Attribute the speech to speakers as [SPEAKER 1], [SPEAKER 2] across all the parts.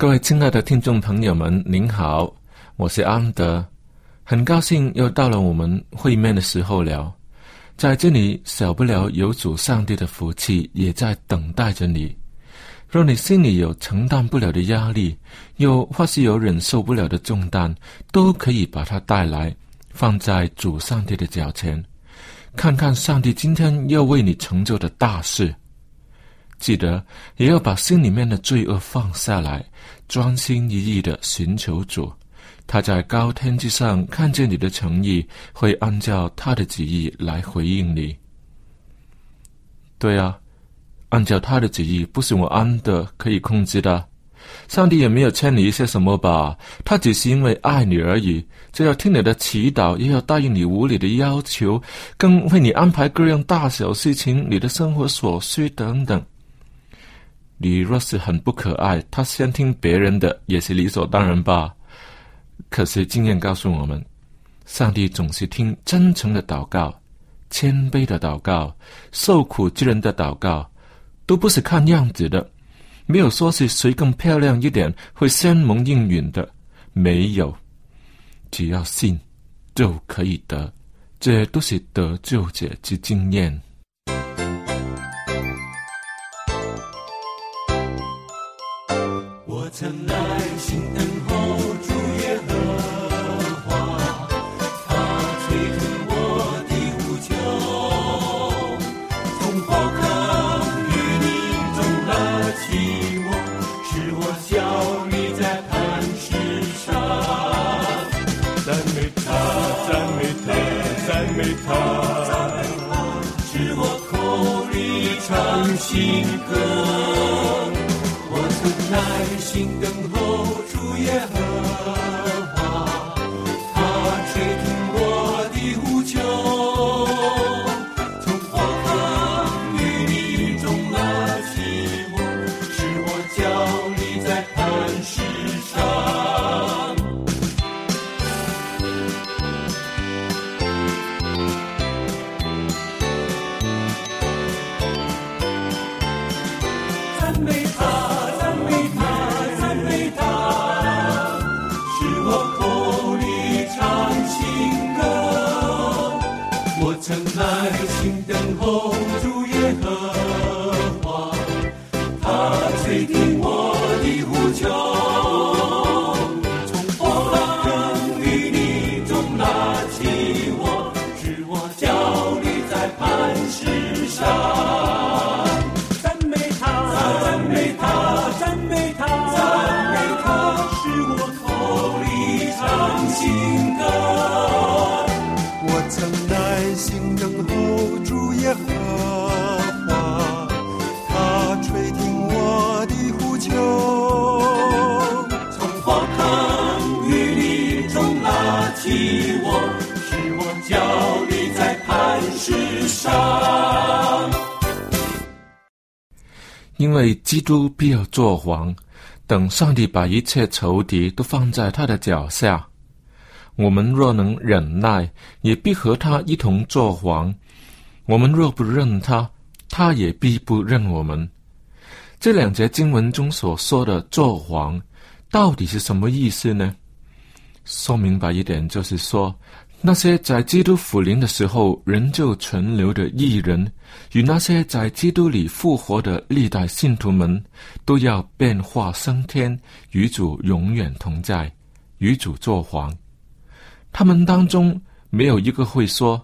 [SPEAKER 1] 各位亲爱的听众朋友们，您好，我是安德，很高兴又到了我们会面的时候了。在这里，少不了有主上帝的福气，也在等待着你。若你心里有承担不了的压力，又或是有忍受不了的重担，都可以把它带来，放在主上帝的脚前，看看上帝今天要为你成就的大事。记得也要把心里面的罪恶放下来，专心一意的寻求主。他在高天之上看见你的诚意，会按照他的旨意来回应你。对啊，按照他的旨意不是我安的可以控制的。上帝也没有欠你一些什么吧？他只是因为爱你而已，就要听你的祈祷，又要答应你无理的要求，更为你安排各样大小事情，你的生活所需等等。你若是很不可爱，他先听别人的也是理所当然吧。可是经验告诉我们，上帝总是听真诚的祷告、谦卑的祷告、受苦之人的祷告，都不是看样子的。没有说是谁更漂亮一点会先蒙应允的，没有。只要信，就可以得。这都是得救者之经验。
[SPEAKER 2] 曾耐心等候主耶和华，他垂听我的呼求，从火坑与你中拉起我，使我效力在磐石上。赞美他，赞美他，赞美他，使我口里唱新歌。耐心等候主也
[SPEAKER 1] 因为基督必要做王，等上帝把一切仇敌都放在他的脚下。我们若能忍耐，也必和他一同做王；我们若不认他，他也必不认我们。这两节经文中所说的“做王”，到底是什么意思呢？说明白一点，就是说。那些在基督复临的时候仍旧存留的艺人，与那些在基督里复活的历代信徒们，都要变化升天，与主永远同在，与主作皇。他们当中没有一个会说：“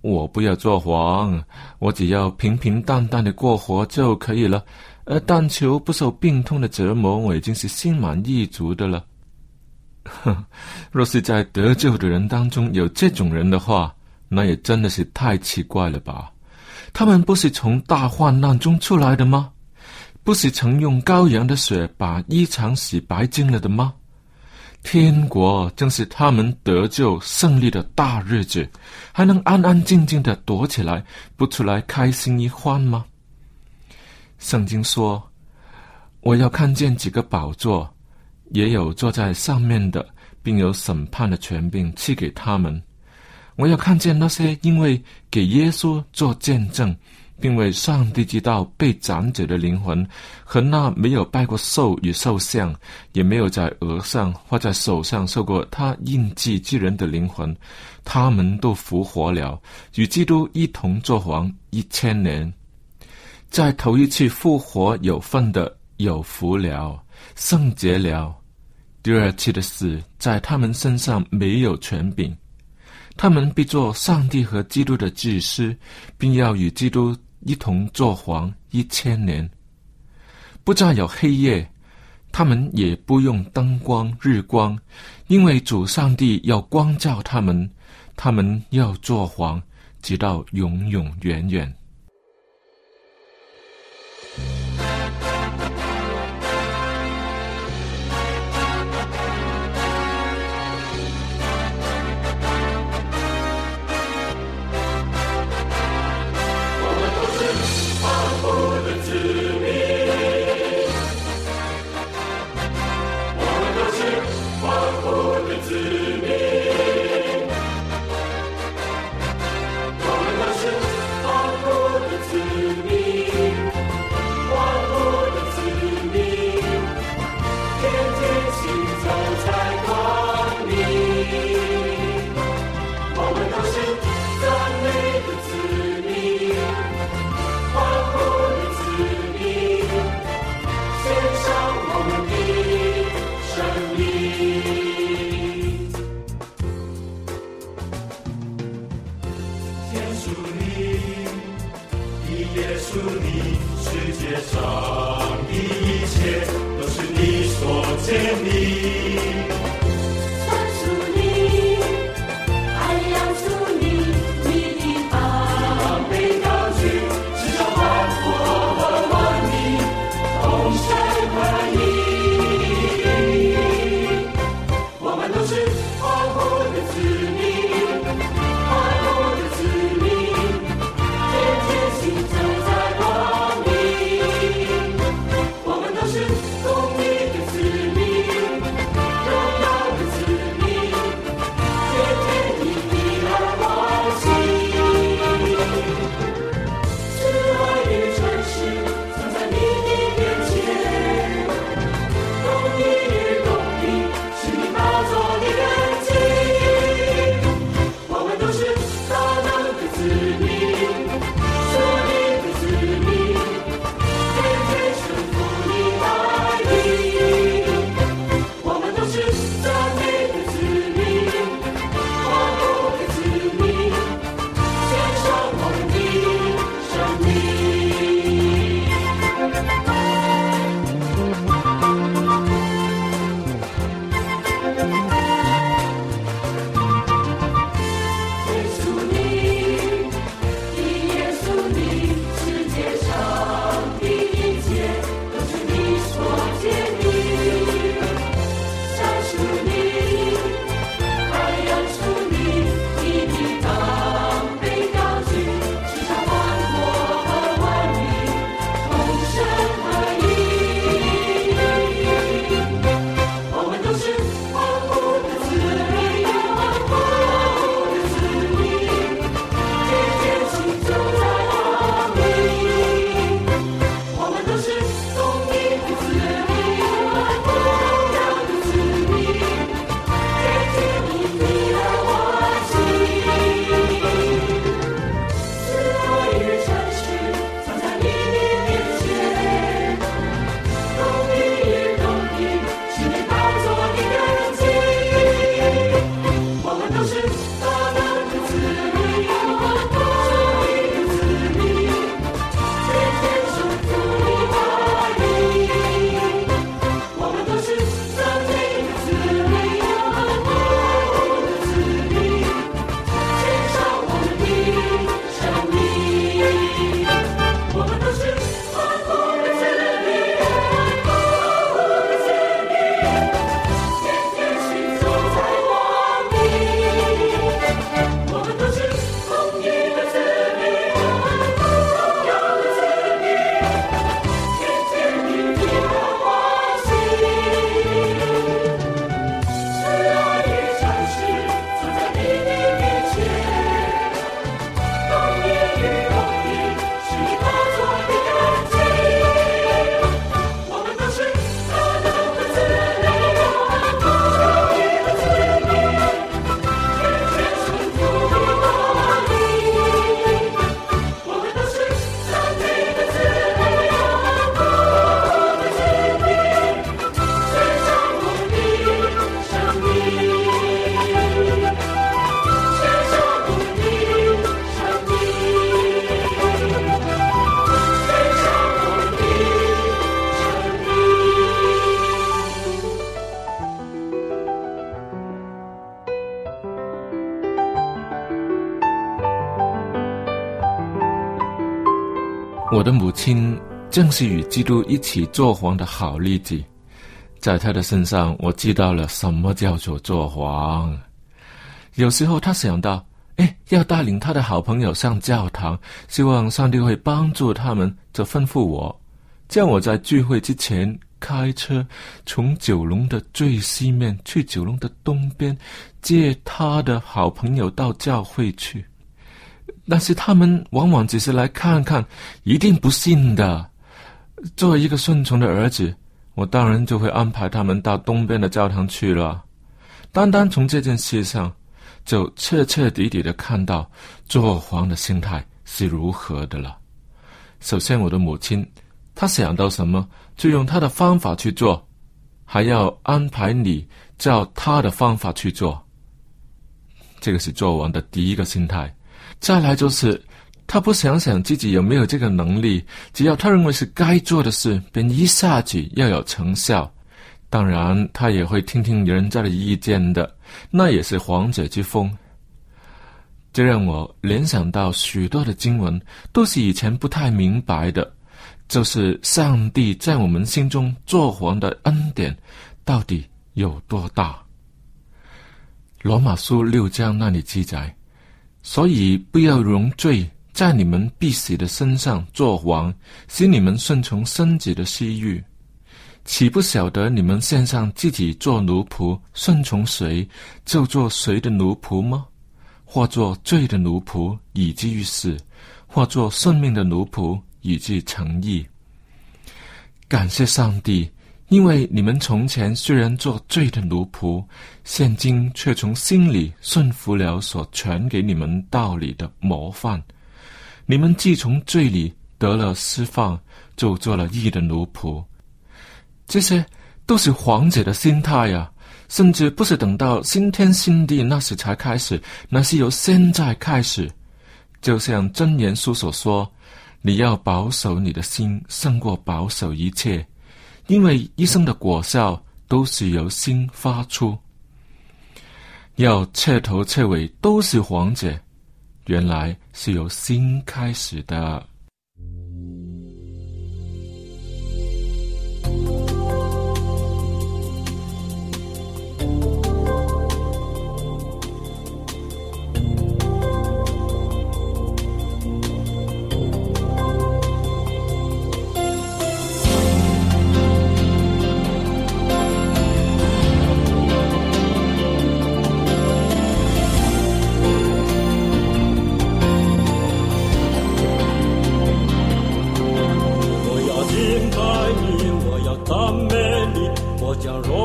[SPEAKER 1] 我不要做皇，我只要平平淡淡的过活就可以了。”而但求不受病痛的折磨，我已经是心满意足的了。哼，若是在得救的人当中有这种人的话，那也真的是太奇怪了吧？他们不是从大患难中出来的吗？不是曾用羔羊的血把衣裳洗白净了的吗？天国正是他们得救胜利的大日子，还能安安静静的躲起来，不出来开心一欢吗？圣经说：“我要看见几个宝座。”也有坐在上面的，并有审判的权柄赐给他们。我要看见那些因为给耶稣做见证，并为上帝之道被斩者的灵魂，和那没有拜过兽与兽像，也没有在额上或在手上受过他印记之人的灵魂，他们都复活了，与基督一同作王一千年。在头一次复活有份的，有福了。圣洁了，第二次的死在他们身上没有权柄，他们必做上帝和基督的祭司，并要与基督一同做皇一千年。不再有黑夜，他们也不用灯光日光，因为主上帝要光照他们，他们要做皇，直到永永远远。正是与基督一起做皇的好例子，在他的身上，我知道了什么叫做做皇。有时候他想到，哎，要带领他的好朋友上教堂，希望上帝会帮助他们，就吩咐我，叫我在聚会之前开车从九龙的最西面去九龙的东边，接他的好朋友到教会去。但是他们往往只是来看看，一定不信的。作为一个顺从的儿子，我当然就会安排他们到东边的教堂去了。单单从这件事上，就彻彻底底的看到做皇的心态是如何的了。首先，我的母亲，她想到什么，就用她的方法去做，还要安排你照她的方法去做。这个是做王的第一个心态。再来就是，他不想想自己有没有这个能力，只要他认为是该做的事，便一下子要有成效。当然，他也会听听人家的意见的，那也是皇者之风。这让我联想到许多的经文，都是以前不太明白的，就是上帝在我们心中做皇的恩典到底有多大。罗马书六章那里记载。所以不要容罪在你们必死的身上做王，使你们顺从身子的私欲，岂不晓得你们献上自己做奴仆，顺从谁就做谁的奴仆吗？或做罪的奴仆，以至于死；或做顺命的奴仆，以至成义。感谢上帝。因为你们从前虽然做罪的奴仆，现今却从心里顺服了所传给你们道理的模范。你们既从罪里得了释放，就做了义的奴仆。这些都是皇者的心态呀，甚至不是等到新天新地那时才开始，那是由现在开始。就像真言书所说：“你要保守你的心，胜过保守一切。”因为一生的果效都是由心发出，要彻头彻尾都是黄者，原来是由心开始的。
[SPEAKER 2] are all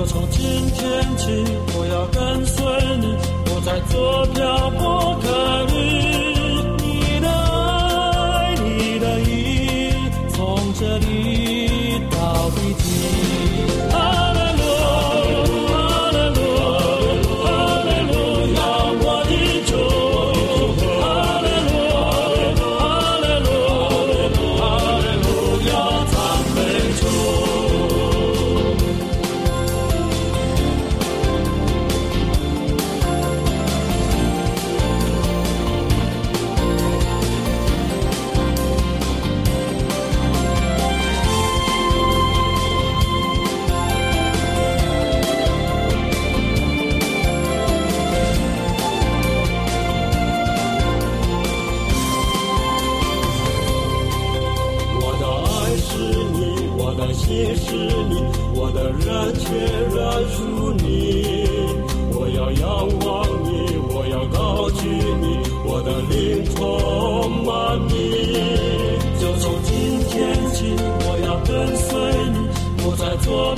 [SPEAKER 2] 就从今天起我要跟随你不再做漂泊你是你，我的人却认输你。我要仰望你。我要高举你，我的灵充满你。就从今天起，我要跟随你，不再做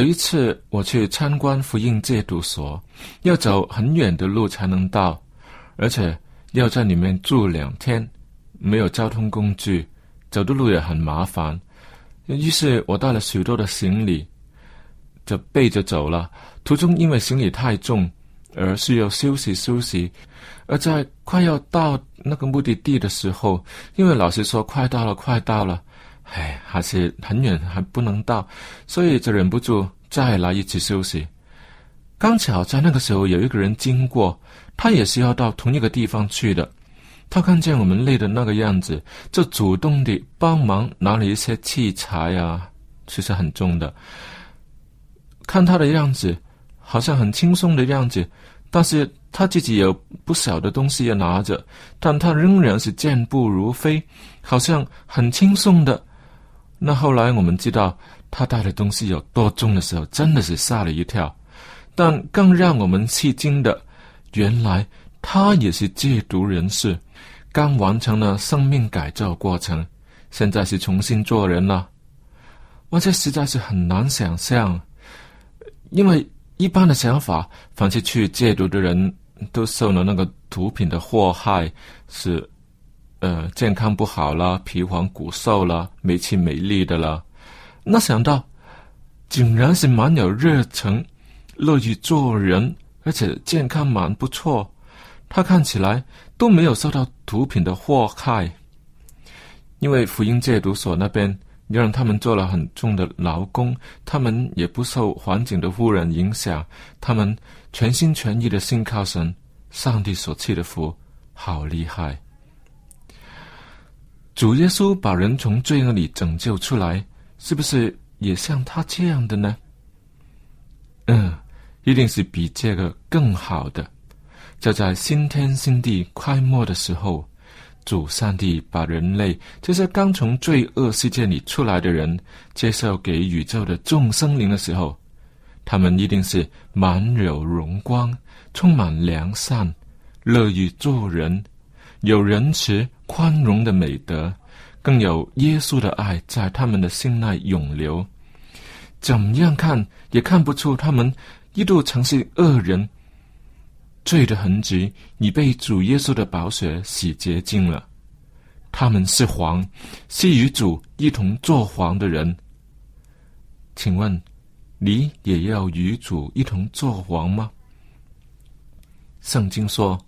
[SPEAKER 1] 有一次我去参观福音戒毒所，要走很远的路才能到，而且要在里面住两天，没有交通工具，走的路也很麻烦。于是我带了许多的行李，就背着走了。途中因为行李太重，而需要休息休息。而在快要到那个目的地的时候，因为老师说快到了，快到了。唉，还是很远，还不能到，所以就忍不住再来一次休息。刚巧在那个时候有一个人经过，他也是要到同一个地方去的。他看见我们累的那个样子，就主动地帮忙拿了一些器材啊，其实很重的。看他的样子，好像很轻松的样子，但是他自己有不少的东西要拿着，但他仍然是健步如飞，好像很轻松的。那后来我们知道他带的东西有多重的时候，真的是吓了一跳。但更让我们吃惊的，原来他也是戒毒人士，刚完成了生命改造过程，现在是重新做人了。我这实在是很难想象，因为一般的想法，凡是去戒毒的人都受了那个毒品的祸害，是。呃，健康不好了，皮黄骨瘦了，没气没力的了。那想到，竟然是蛮有热忱，乐于做人，而且健康蛮不错。他看起来都没有受到毒品的祸害，因为福音戒毒所那边让他们做了很重的劳工，他们也不受环境的污染影响，他们全心全意的信靠神，上帝所赐的福，好厉害。主耶稣把人从罪恶里拯救出来，是不是也像他这样的呢？嗯，一定是比这个更好的。就在新天新地快末的时候，主上帝把人类这些刚从罪恶世界里出来的人，介绍给宇宙的众生灵的时候，他们一定是满有荣光，充满良善，乐于做人，有仁慈。宽容的美德，更有耶稣的爱在他们的心内涌流。怎么样看也看不出他们一度曾是恶人。罪的痕迹已被主耶稣的宝血洗洁净了。他们是皇，是与主一同作皇的人。请问，你也要与主一同作皇吗？圣经说：“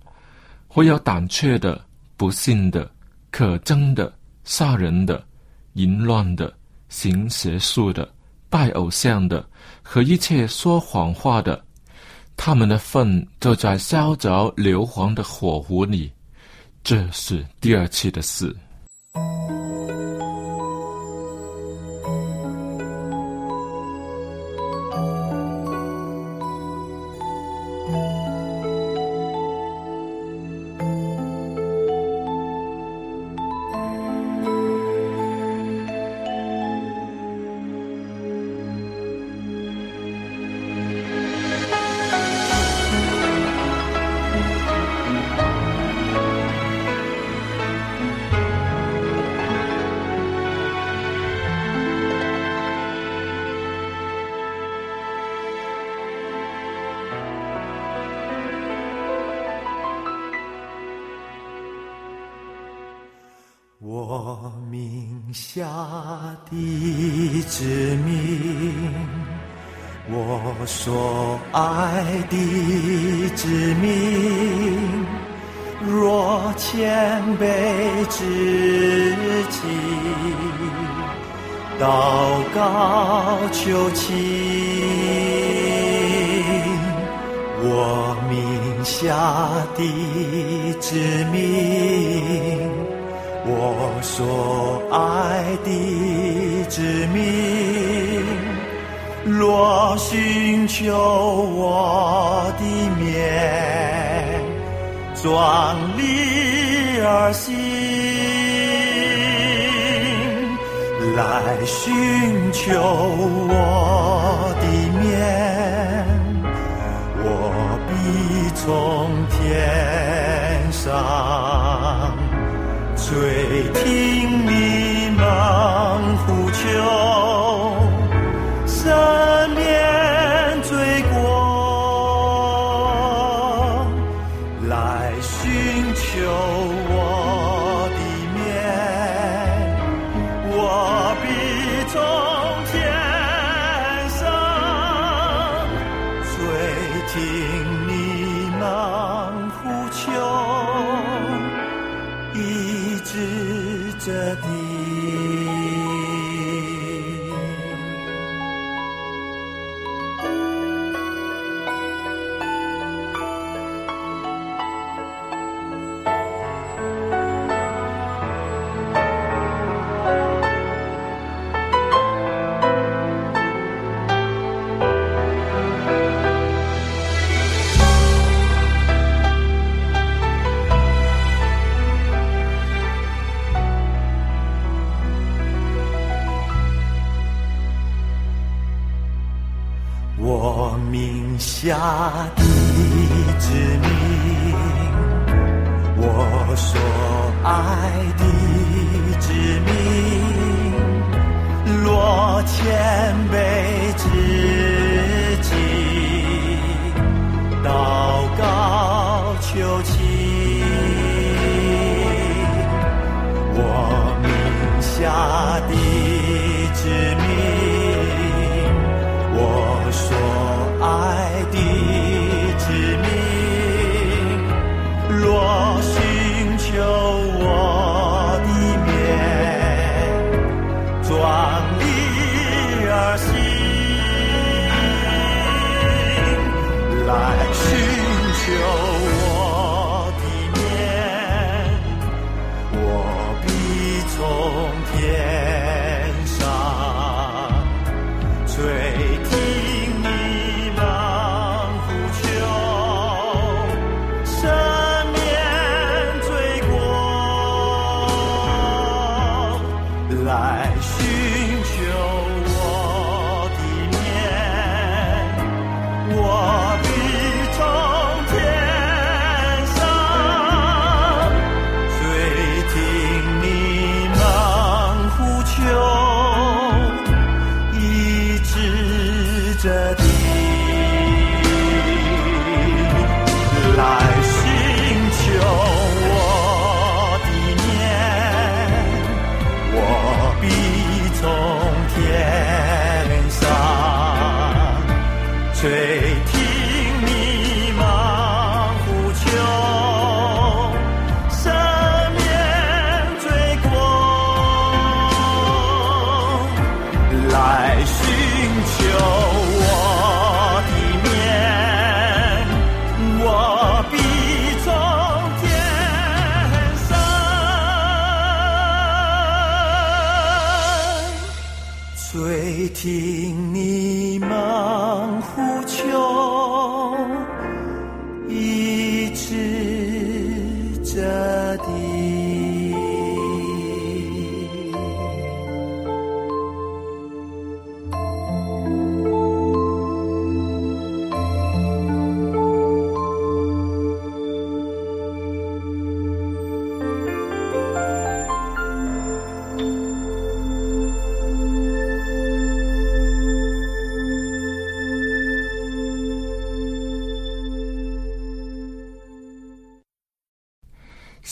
[SPEAKER 1] 会有胆怯的。”不幸的、可憎的、杀人的、淫乱的、行邪术的、拜偶像的和一切说谎话的，他们的粪就在烧着硫磺的火湖里。这是第二次的事。
[SPEAKER 3] 下的之命，我所爱的之命，若谦卑致敬，祷告求情，我命下的之命。我所爱的子民若寻求我的面壮丽而新来寻求我的面我必从天上对听迷茫呼求。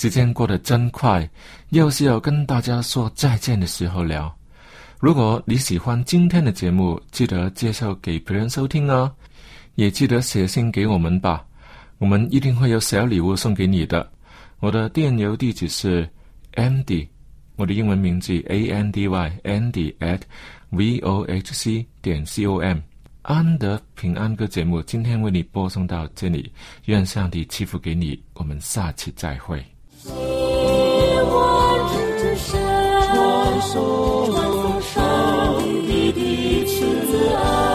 [SPEAKER 1] 时间过得真快，又是要跟大家说再见的时候了。如果你喜欢今天的节目，记得介绍给别人收听哦，也记得写信给我们吧，我们一定会有小礼物送给你的。我的电邮地址是 Andy，我的英文名字 A N D Y Andy at v o h c 点 c o m。安德平安歌节目今天为你播送到这里，愿上帝赐福给你，我们下期再会。
[SPEAKER 4] 传说上帝的慈爱，